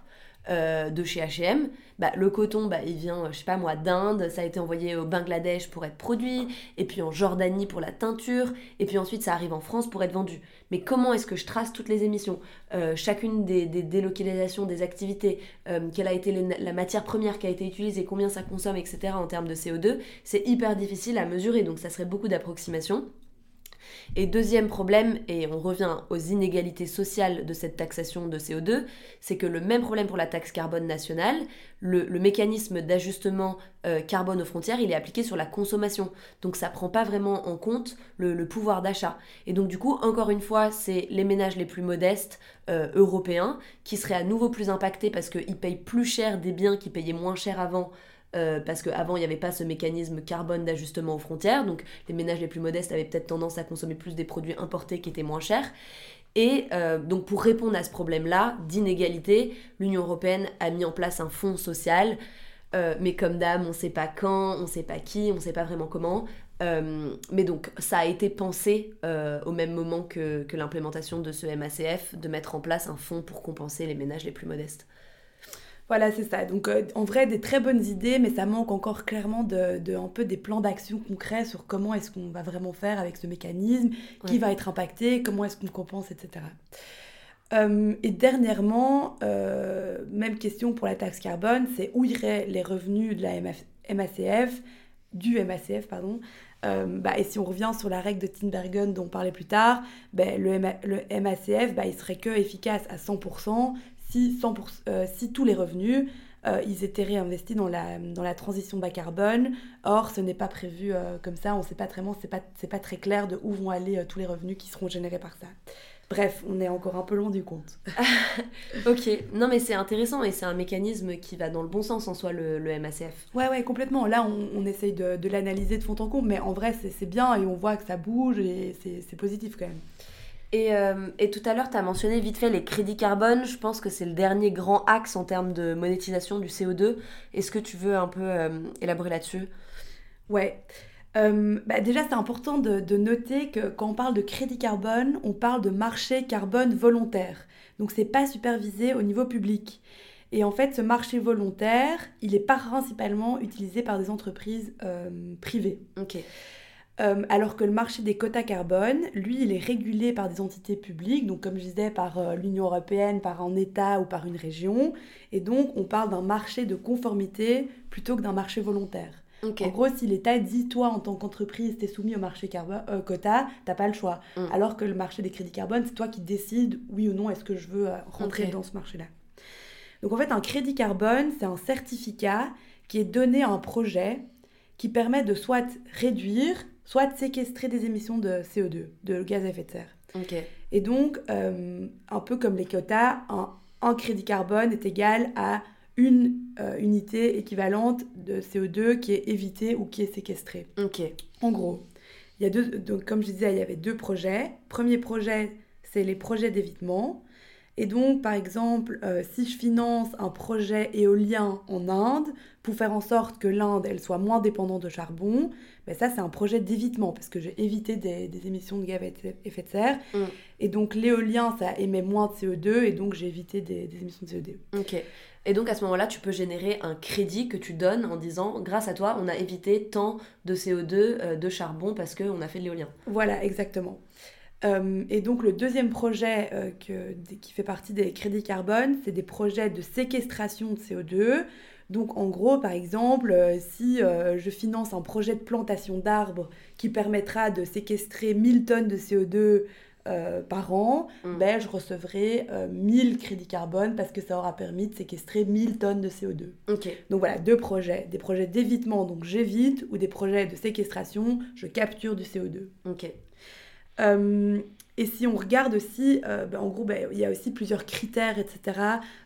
Speaker 5: Euh, de chez H&M, bah, le coton, bah, il vient, je sais pas moi, d'Inde, ça a été envoyé au Bangladesh pour être produit, et puis en Jordanie pour la teinture, et puis ensuite ça arrive en France pour être vendu. Mais comment est-ce que je trace toutes les émissions? Chacune des, délocalisations, des activités, quelle a été la matière première qui a été utilisée, combien ça consomme, etc. en termes de CO2, c'est hyper difficile à mesurer, donc ça serait beaucoup d'approximations. Et deuxième problème, et on revient aux inégalités sociales de cette taxation de CO2, c'est que le même problème pour la taxe carbone nationale, le, mécanisme d'ajustement euh, carbone aux frontières, il est appliqué sur la consommation. Donc ça prend pas vraiment en compte le, pouvoir d'achat. Et donc du coup, encore une fois, c'est les ménages les plus modestes euh, européens qui seraient à nouveau plus impactés parce qu'ils payent plus cher des biens qui payaient moins cher avant euh, parce qu'avant il n'y avait pas ce mécanisme carbone d'ajustement aux frontières, donc les ménages les plus modestes avaient peut-être tendance à consommer plus des produits importés qui étaient moins chers. Et euh, donc pour répondre à ce problème-là d'inégalité, l'Union européenne a mis en place un fonds social, euh, mais comme d'hab, on ne sait pas quand, on ne sait pas qui, on ne sait pas vraiment comment. mais donc ça a été pensé au même moment que, que l'implémentation de ce MACF, de mettre en place un fonds pour compenser les ménages les plus modestes.
Speaker 4: Voilà, c'est ça. Donc, euh, en vrai, des très bonnes idées, mais ça manque encore clairement de, un peu des plans d'action concrets sur comment est-ce qu'on va vraiment faire avec ce mécanisme, qui va être impacté, comment est-ce qu'on compense, etc. Euh, et dernièrement, euh, même question pour la taxe carbone, c'est où iraient les revenus de la MACF, du MACF, pardon. bah, et si on revient sur la règle de Tinbergen dont on parlait plus tard, ben, le, le, MACF, bah, il serait que efficace à 100% si, euh, si tous les revenus euh, ils étaient réinvestis dans la, dans la transition bas carbone. Or, ce n'est pas prévu euh, comme ça, on ne sait pas vraiment, c'est pas, pas très clair de où vont aller tous les revenus qui seront générés par ça. Bref, on est encore un peu loin du compte.
Speaker 5: ok, non mais c'est intéressant et c'est un mécanisme qui va dans le bon sens en soi, le, le MACF.
Speaker 4: Ouais, ouais, complètement. Là, on, on essaye de, de l'analyser de fond en comble, mais en vrai, c'est bien et on voit que ça bouge et c'est positif quand même.
Speaker 5: Euh, et, tout à l'heure, tu as mentionné vite fait les crédits carbone. Je pense que c'est le dernier grand axe en termes de monétisation du CO2. Est-ce que tu veux un peu euh, élaborer là-dessus?
Speaker 4: Ouais. Euh, bah déjà, c'est important de, de, noter que quand on parle de crédit carbone, on parle de marché carbone volontaire. Donc, c'est pas supervisé au niveau public. Et en fait, ce marché volontaire, il est principalement utilisé par des entreprises privées.
Speaker 5: Ok.
Speaker 4: Euh, alors que le marché des quotas carbone, lui, il est régulé par des entités publiques, donc comme je disais, par euh, l'Union européenne, par un État ou par une région. Et donc, on parle d'un marché de conformité plutôt que d'un marché volontaire. En gros, si l'État dit, toi, en tant qu'entreprise, tu es soumis au marché carbone, euh, quota, t'as pas le choix. Mm. Alors que le marché des crédits carbone, c'est toi qui décides, oui ou non, est-ce que je veux rentrer dans ce marché-là. Donc en fait, un crédit carbone, c'est un certificat qui est donné à un projet qui permet de soit réduire soit de séquestrer des émissions de CO2, de gaz à effet de serre. Et donc, euh, un peu comme les quotas, un, crédit carbone est égal à une euh, unité équivalente de CO2 qui est évitée ou qui est séquestrée. En gros, il y a deux, donc comme je disais, il y avait deux projets. Premier projet, c'est les projets d'évitement. Et donc, par exemple, euh, si je finance un projet éolien en Inde pour faire en sorte que l'Inde elle soit moins dépendante de charbon, ben ça c'est un projet d'évitement parce que j'ai évité des, émissions de gaz à effet de serre. Mm. Et donc l'éolien ça émet moins de CO2 et donc j'ai évité des, émissions de CO2.
Speaker 5: Ok. Et donc à ce moment-là, tu peux générer un crédit que tu donnes en disant grâce à toi, on a évité tant de CO2 euh, de charbon parce qu'on a fait de l'éolien.
Speaker 4: Voilà, exactement. Euh, et donc le deuxième projet euh, qui fait partie des crédits carbone, c'est des projets de séquestration de CO2. Donc en gros, par exemple, euh, si je finance un projet de plantation d'arbres qui permettra de séquestrer 1000 tonnes de CO2 par an, mm. ben, je recevrai 1000 crédits carbone parce que ça aura permis de séquestrer 1000 tonnes de CO2. Donc voilà, deux projets. Des projets d'évitement, donc j'évite, ou des projets de séquestration, je capture du CO2.
Speaker 5: Ok.
Speaker 4: Euh, et si on regarde aussi, euh, ben, en gros, ben, il y a aussi plusieurs critères, etc.,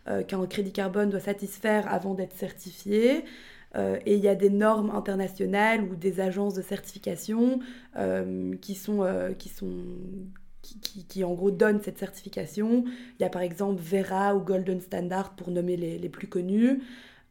Speaker 4: euh, qu'un crédit carbone doit satisfaire avant d'être certifié. et il y a des normes internationales ou des agences de certification qui sont, qui sont qui, en gros donnent cette certification. Il y a par exemple Vera ou Golden Standard pour nommer les, plus connus.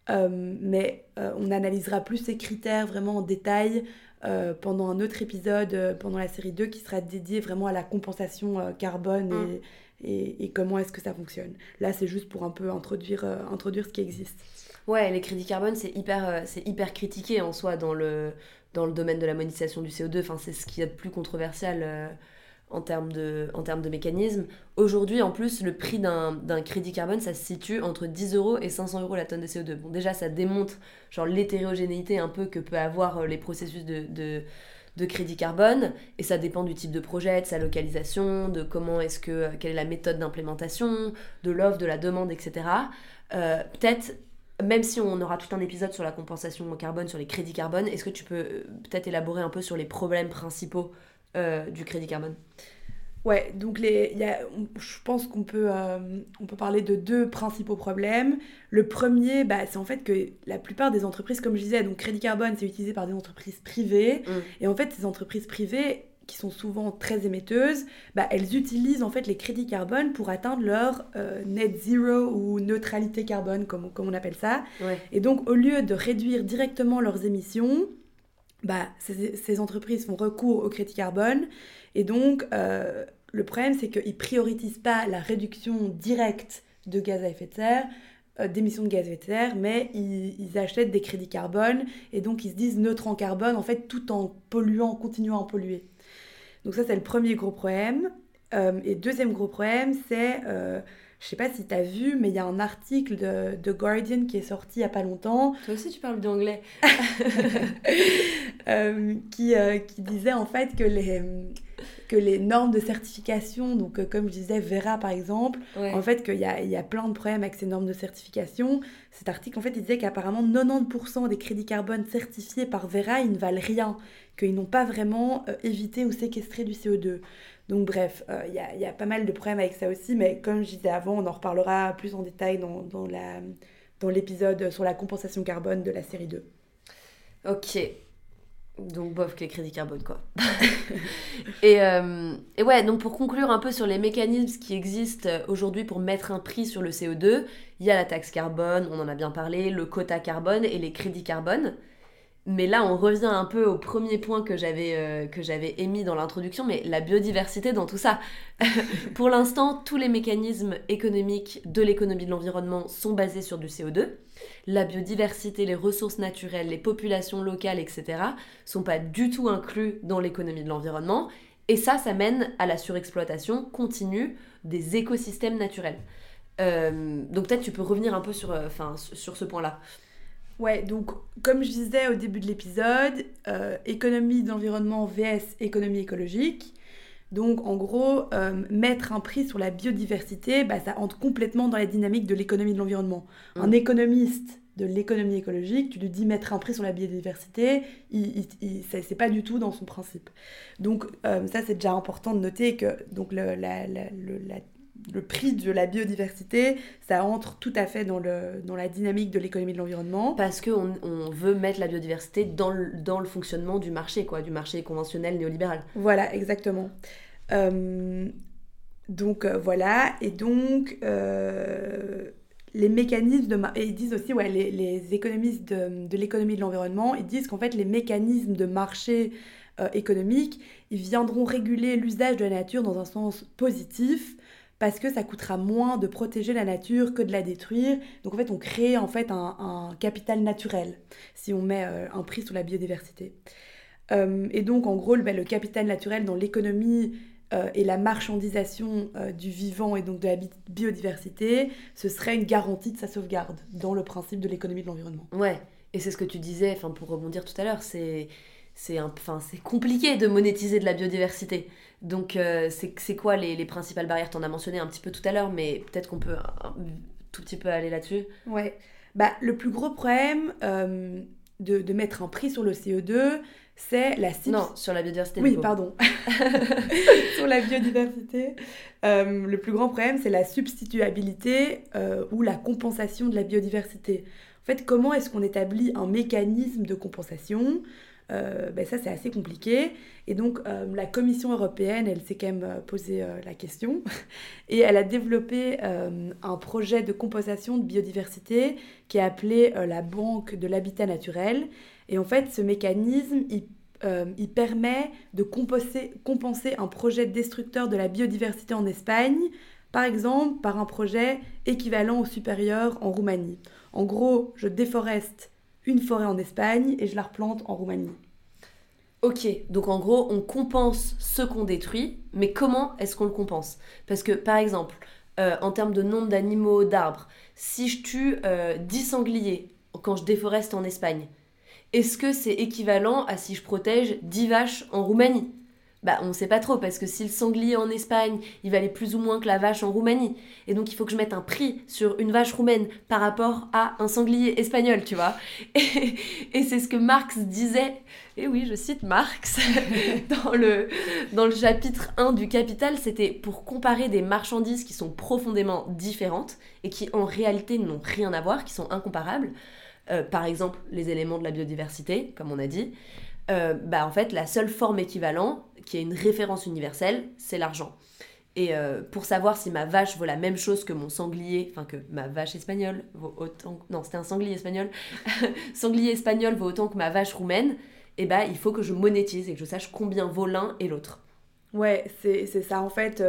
Speaker 4: Euh, mais euh, on analysera plus ces critères vraiment en détail euh, pendant un autre épisode, euh, pendant la série 2, qui sera dédié vraiment à la compensation euh, carbone
Speaker 5: Mm.
Speaker 4: et, et, et comment est-ce que ça fonctionne. Là, c'est juste pour un peu introduire, introduire ce qui existe.
Speaker 5: Ouais, les crédits carbone, c'est hyper, c'est hyper critiqué en soi dans le, dans le domaine de la monétisation du CO2. Enfin, c'est ce qu'il y a de plus controversial en termes de, en termes de mécanisme. Aujourd'hui, en plus, le prix d'un crédit carbone, ça se situe entre 10 euros et 500 euros la tonne de CO2. Bon, déjà, ça démontre l'hétérogénéité un peu que peut avoir euh, les processus de, de, crédit carbone. Et ça dépend du type de projet, de sa localisation, de comment est-ce que, quelle est la méthode d'implémentation, de l'offre, de la demande, etc. Euh, Peut-être même si on aura tout un épisode sur la compensation carbone, sur les crédits carbone, est-ce que tu peux euh, peut-être élaborer un peu sur les problèmes principaux euh, du crédit carbone
Speaker 4: Ouais, donc les, y a, on- je pense qu'on peut, euh, on peut parler de deux principaux problèmes. Le premier, bah, c'est en fait que la plupart des entreprises, comme je disais, donc crédit carbone, c'est utilisé par des entreprises privées.
Speaker 5: Mm.
Speaker 4: Et en fait, ces entreprises privées, qui sont souvent très émetteuses, bah, elles utilisent en fait les crédits carbone pour atteindre leur euh, net zero ou neutralité carbone, comme, comme on appelle ça.
Speaker 5: Ouais.
Speaker 4: Et donc, au lieu de réduire directement leurs émissions, bah, ces, entreprises font recours au crédit carbone. Et donc, euh, le problème, c'est qu'ils ne priorisent pas la réduction directe de gaz à effet de serre, euh, d'émissions de gaz à effet de serre, mais ils, achètent des crédits carbone. Et donc, ils se disent neutre en carbone, en fait, tout en polluant, continuant à polluer. Donc ça, c'est le premier gros problème. Euh, et deuxième gros problème, c'est... je sais pas si tu as vu, mais il y a un article de, de Guardian qui est sorti il n'y a pas longtemps
Speaker 5: Toi aussi, tu parles d'anglais.
Speaker 4: euh, qui, euh, qui disait en fait que les, que les normes de certification, donc euh, comme je disais, Vera par exemple,
Speaker 5: Ouais.
Speaker 4: en fait qu'il y y a plein de problèmes avec ces normes de certification. Cet article, en fait, il disait qu'apparemment 90% des crédits carbone certifiés par Vera, ils ne valent rien, qu'ils n'ont pas vraiment euh, évité ou séquestré du CO2. Donc bref, euh, il y, a, pas mal de problèmes avec ça aussi, mais comme je disais avant, on en reparlera plus en détail dans, l'épisode sur la compensation carbone de la série 2.
Speaker 5: Ok. Donc, bof, les crédits carbone, quoi. et, euh, et ouais, donc pour conclure un peu sur les mécanismes qui existent aujourd'hui pour mettre un prix sur le CO2, il y a la taxe carbone, on en a bien parlé, le quota carbone et les crédits carbone. Mais là, on revient un peu au premier point que j'avais euh, que j'avais émis dans l'introduction, mais la biodiversité dans tout ça. pour l'instant, tous les mécanismes économiques de l'économie de l'environnement sont basés sur du CO2 la biodiversité, les ressources naturelles, les populations locales, etc., sont pas du tout inclus dans l'économie de l'environnement. Et ça, ça mène à la surexploitation continue des écosystèmes naturels. Euh, donc peut-être tu peux revenir un peu sur, euh, sur ce point-là.
Speaker 4: Ouais, donc comme je disais au début de l'épisode, euh, économie de l'environnement vs économie écologique. Donc en gros, euh, mettre un prix sur la biodiversité, bah, ça entre complètement dans la dynamique de l'économie de l'environnement.
Speaker 5: Mm.
Speaker 4: Un économiste de l'économie écologique, tu lui dis mettre un prix sur la biodiversité, il, il, il- c'est pas du tout dans son principe. Donc euh, ça c'est déjà important de noter que donc le, la- la- le- la- le prix de la biodiversité, ça entre tout à fait dans, le, dans la dynamique de l'économie de l'environnement.
Speaker 5: Parce qu'on on veut mettre la biodiversité dans le, dans le fonctionnement du marché, quoi, du marché conventionnel néolibéral.
Speaker 4: Voilà, exactement. Euh, donc euh, voilà, et donc euh, les mécanismes de... Et ils disent aussi, ouais, les, les économistes de, de l'économie de l'environnement, ils disent qu'en fait les mécanismes de marché économique, ils viendront réguler l'usage de la nature dans un sens positif parce que ça coûtera moins de protéger la nature que de la détruire. Donc en fait, on crée en fait un, capital naturel si on met euh, un prix sur la biodiversité. Euh, et donc, en gros, le, le capital naturel dans l'économie euh, et la marchandisation du vivant et donc de la bi- biodiversité, ce serait une garantie de sa sauvegarde dans le principe de l'économie de l'environnement.
Speaker 5: Ouais, et c'est ce que tu disais, enfin pour rebondir tout à l'heure, c'est c'est compliqué de monétiser de la biodiversité. Donc euh, c'est quoi les, les principales barrières? T'en as mentionné un petit peu tout à l'heure, mais peut-être qu'on peut un tout petit peu aller là-dessus.
Speaker 4: Ouais. Bah, le plus gros problème euh, de, de mettre un prix sur le CO2, c'est la
Speaker 5: Non, sur la biodiversité.
Speaker 4: Oui, pardon. Sur la biodiversité, euh, le plus grand problème, c'est la substituabilité ou la compensation de la biodiversité. En fait, comment est-ce qu'on établit un mécanisme de compensation? Ben ça, c'est assez compliqué. Et donc, la Commission européenne, elle s'est quand même posé la question. Et elle a développé un projet de compensation de biodiversité qui est appelé la Banque de l'habitat naturel. Et en fait, ce mécanisme, il euh, il permet de compenser, compenser, un projet destructeur de la biodiversité en Espagne, par exemple par un projet équivalent au supérieur en Roumanie. En gros, je déforeste une forêt en Espagne et je la replante en Roumanie.
Speaker 5: Ok, donc en gros, on compense ce qu'on détruit, mais comment est-ce qu'on le compense? Parce que, par exemple, euh, en termes de nombre d'animaux, d'arbres, si je tue 10 euh, sangliers quand je déforeste en Espagne, est-ce que c'est équivalent à si je protège 10 vaches en Roumanie? Bah, on ne sait pas trop, parce que si le sanglier en Espagne, il valait plus ou moins que la vache en Roumanie. Et donc, il faut que je mette un prix sur une vache roumaine par rapport à un sanglier espagnol, tu vois. Et, c'est ce que Marx disait, et oui, je cite Marx, dans, le, chapitre 1 du Capital, c'était pour comparer des marchandises qui sont profondément différentes et qui en réalité n'ont rien à voir, qui sont incomparables. Euh, par exemple les éléments de la biodiversité, comme on a dit, euh, bah, en fait, la seule forme équivalente, qui est une référence universelle, c'est l'argent. Et euh, pour savoir si ma vache vaut la même chose que mon sanglier, enfin que ma vache espagnole vaut autant... Non, c'était un sanglier espagnol. sanglier espagnol vaut autant que ma vache roumaine, et eh bah, il faut que je monétise et que je sache combien vaut l'un et l'autre.
Speaker 4: Ouais, c'est ça en fait.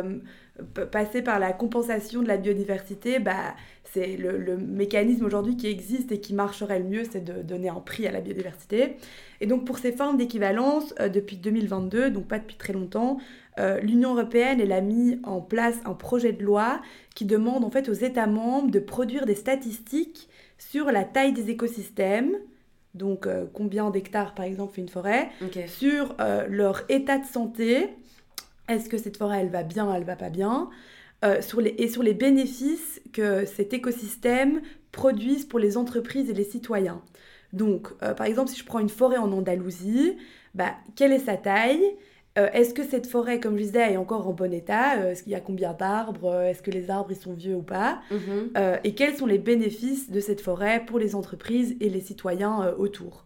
Speaker 4: passer par la compensation de la biodiversité, bah, c'est le, mécanisme aujourd'hui qui existe et qui marcherait le mieux, c'est de donner un prix à la biodiversité. Et donc pour ces formes d'équivalence, euh, depuis 2022, donc pas depuis très longtemps, euh, l'Union européenne elle a mis en place un projet de loi qui demande en fait aux États membres de produire des statistiques sur la taille des écosystèmes, donc euh, combien d'hectares par exemple fait une forêt, sur leur état de santé, est-ce que cette forêt elle va bien, elle va pas bien, euh, sur les, et sur les bénéfices que cet écosystème produise pour les entreprises et les citoyens. Donc, euh, par exemple, si je prends une forêt en Andalousie, bah, quelle est sa taille? Euh, Est-ce que cette forêt, comme je disais, est encore en bon état? Est-ce qu'il y a combien d'arbres? Est-ce que les arbres ils sont vieux ou pas? Mhm. Et quels sont les bénéfices de cette forêt pour les entreprises et les citoyens autour?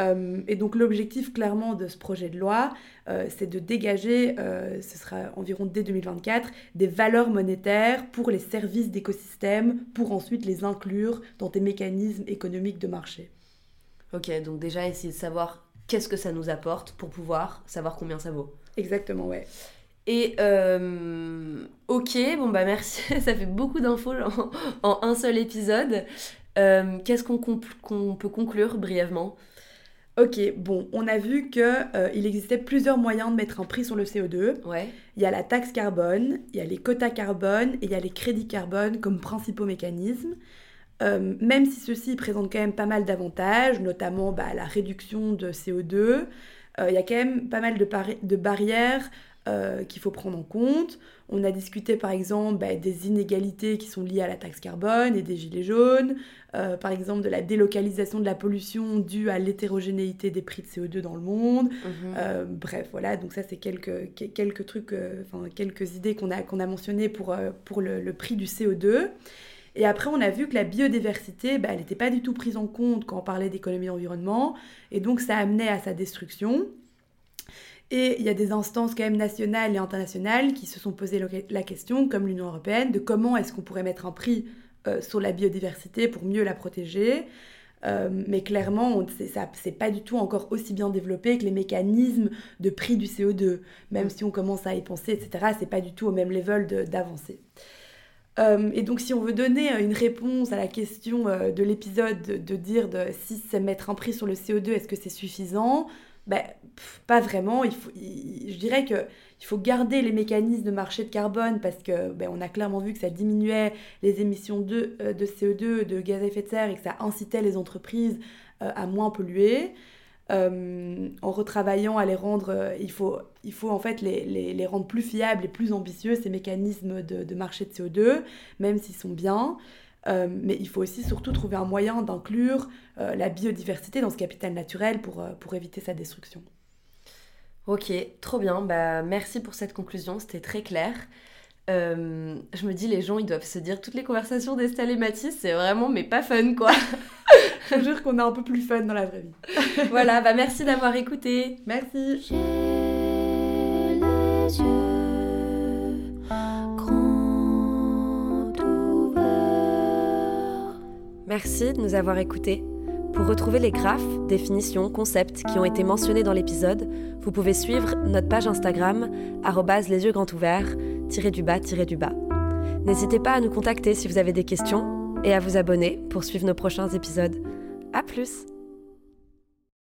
Speaker 4: Euh, et donc l'objectif clairement de ce projet de loi, euh, c'est de dégager, euh, ce sera environ dès 2024, des valeurs monétaires pour les services d'écosystème, pour ensuite les inclure dans des mécanismes économiques de marché.
Speaker 5: Ok, donc déjà essayer de savoir qu'est-ce que ça nous apporte pour pouvoir savoir combien ça vaut.
Speaker 4: Exactement, ouais.
Speaker 5: Et ok, bon bah merci, ça fait beaucoup d'infos en, en, un seul épisode. Qu'est-ce qu'on peut conclure brièvement?
Speaker 4: Ok, bon, on a vu qu'il euh, il existait plusieurs moyens de mettre un prix sur le CO2.
Speaker 5: Ouais.
Speaker 4: Il y a la taxe carbone, il y a les quotas carbone et il y a les crédits carbone comme principaux mécanismes. Euh, même si ceux-ci présentent quand même pas mal d'avantages, notamment bah, la réduction de CO2, euh, il y a quand même pas mal de, de barrières euh, qu'il faut prendre en compte. On a discuté par exemple bah, des inégalités qui sont liées à la taxe carbone et des gilets jaunes, euh, par exemple de la délocalisation de la pollution due à l'hétérogénéité des prix de CO2 dans le monde. Mhm. Euh, bref, voilà, donc ça c'est quelques, quelques trucs, enfin quelques idées qu'on a, qu'on a mentionnées pour, pour le, prix du CO2. Et après, on a vu que la biodiversité, bah, elle n'était pas du tout prise en compte quand on parlait d'économie d'environnement, et donc ça amenait à sa destruction. Et il y a des instances quand même nationales et internationales qui se sont posées la question, comme l'Union européenne, de comment est-ce qu'on pourrait mettre un prix euh, sur la biodiversité pour mieux la protéger. Euh, mais clairement, c'est pas du tout encore aussi bien développé que les mécanismes de prix du CO2. Même si on commence à y penser, etc., c'est pas du tout au même level d'avancée. Euh, et donc, si on veut donner une réponse à la question de l'épisode, de, dire de, si c'est mettre un prix sur le CO2, est-ce que c'est suffisant? Ben, pas vraiment. Il faut, je dirais que il faut garder les mécanismes de marché de carbone parce que ben, on a clairement vu que ça diminuait les émissions de, euh, de CO2, de gaz à effet de serre et que ça incitait les entreprises euh, à moins polluer. Euh, en retravaillant à les rendre, il, faut, il faut en fait les, les, les, rendre plus fiables et plus ambitieux, ces mécanismes de, de marché de CO2, même s'ils sont bien. Euh, mais il faut aussi surtout trouver un moyen d'inclure euh, la biodiversité dans ce capital naturel pour, euh, pour éviter sa destruction.
Speaker 5: Ok, trop bien. Bah, merci pour cette conclusion, c'était très clair. je me dis, les gens, ils doivent se dire, toutes les conversations d'Estelle et Mathis, c'est vraiment, mais pas fun, quoi.
Speaker 4: Je vous jure qu'on est un peu plus fun dans la vraie vie.
Speaker 6: voilà, bah merci d'avoir écouté.
Speaker 4: Merci.
Speaker 5: Merci de nous avoir écoutés. Pour retrouver les graphes, définitions, concepts qui ont été mentionnés dans l'épisode, vous pouvez suivre notre page Instagram, les yeux grands ouverts, du bas, du bas. N'hésitez pas à nous contacter si vous avez des questions et à vous abonner pour suivre nos prochains épisodes. À plus!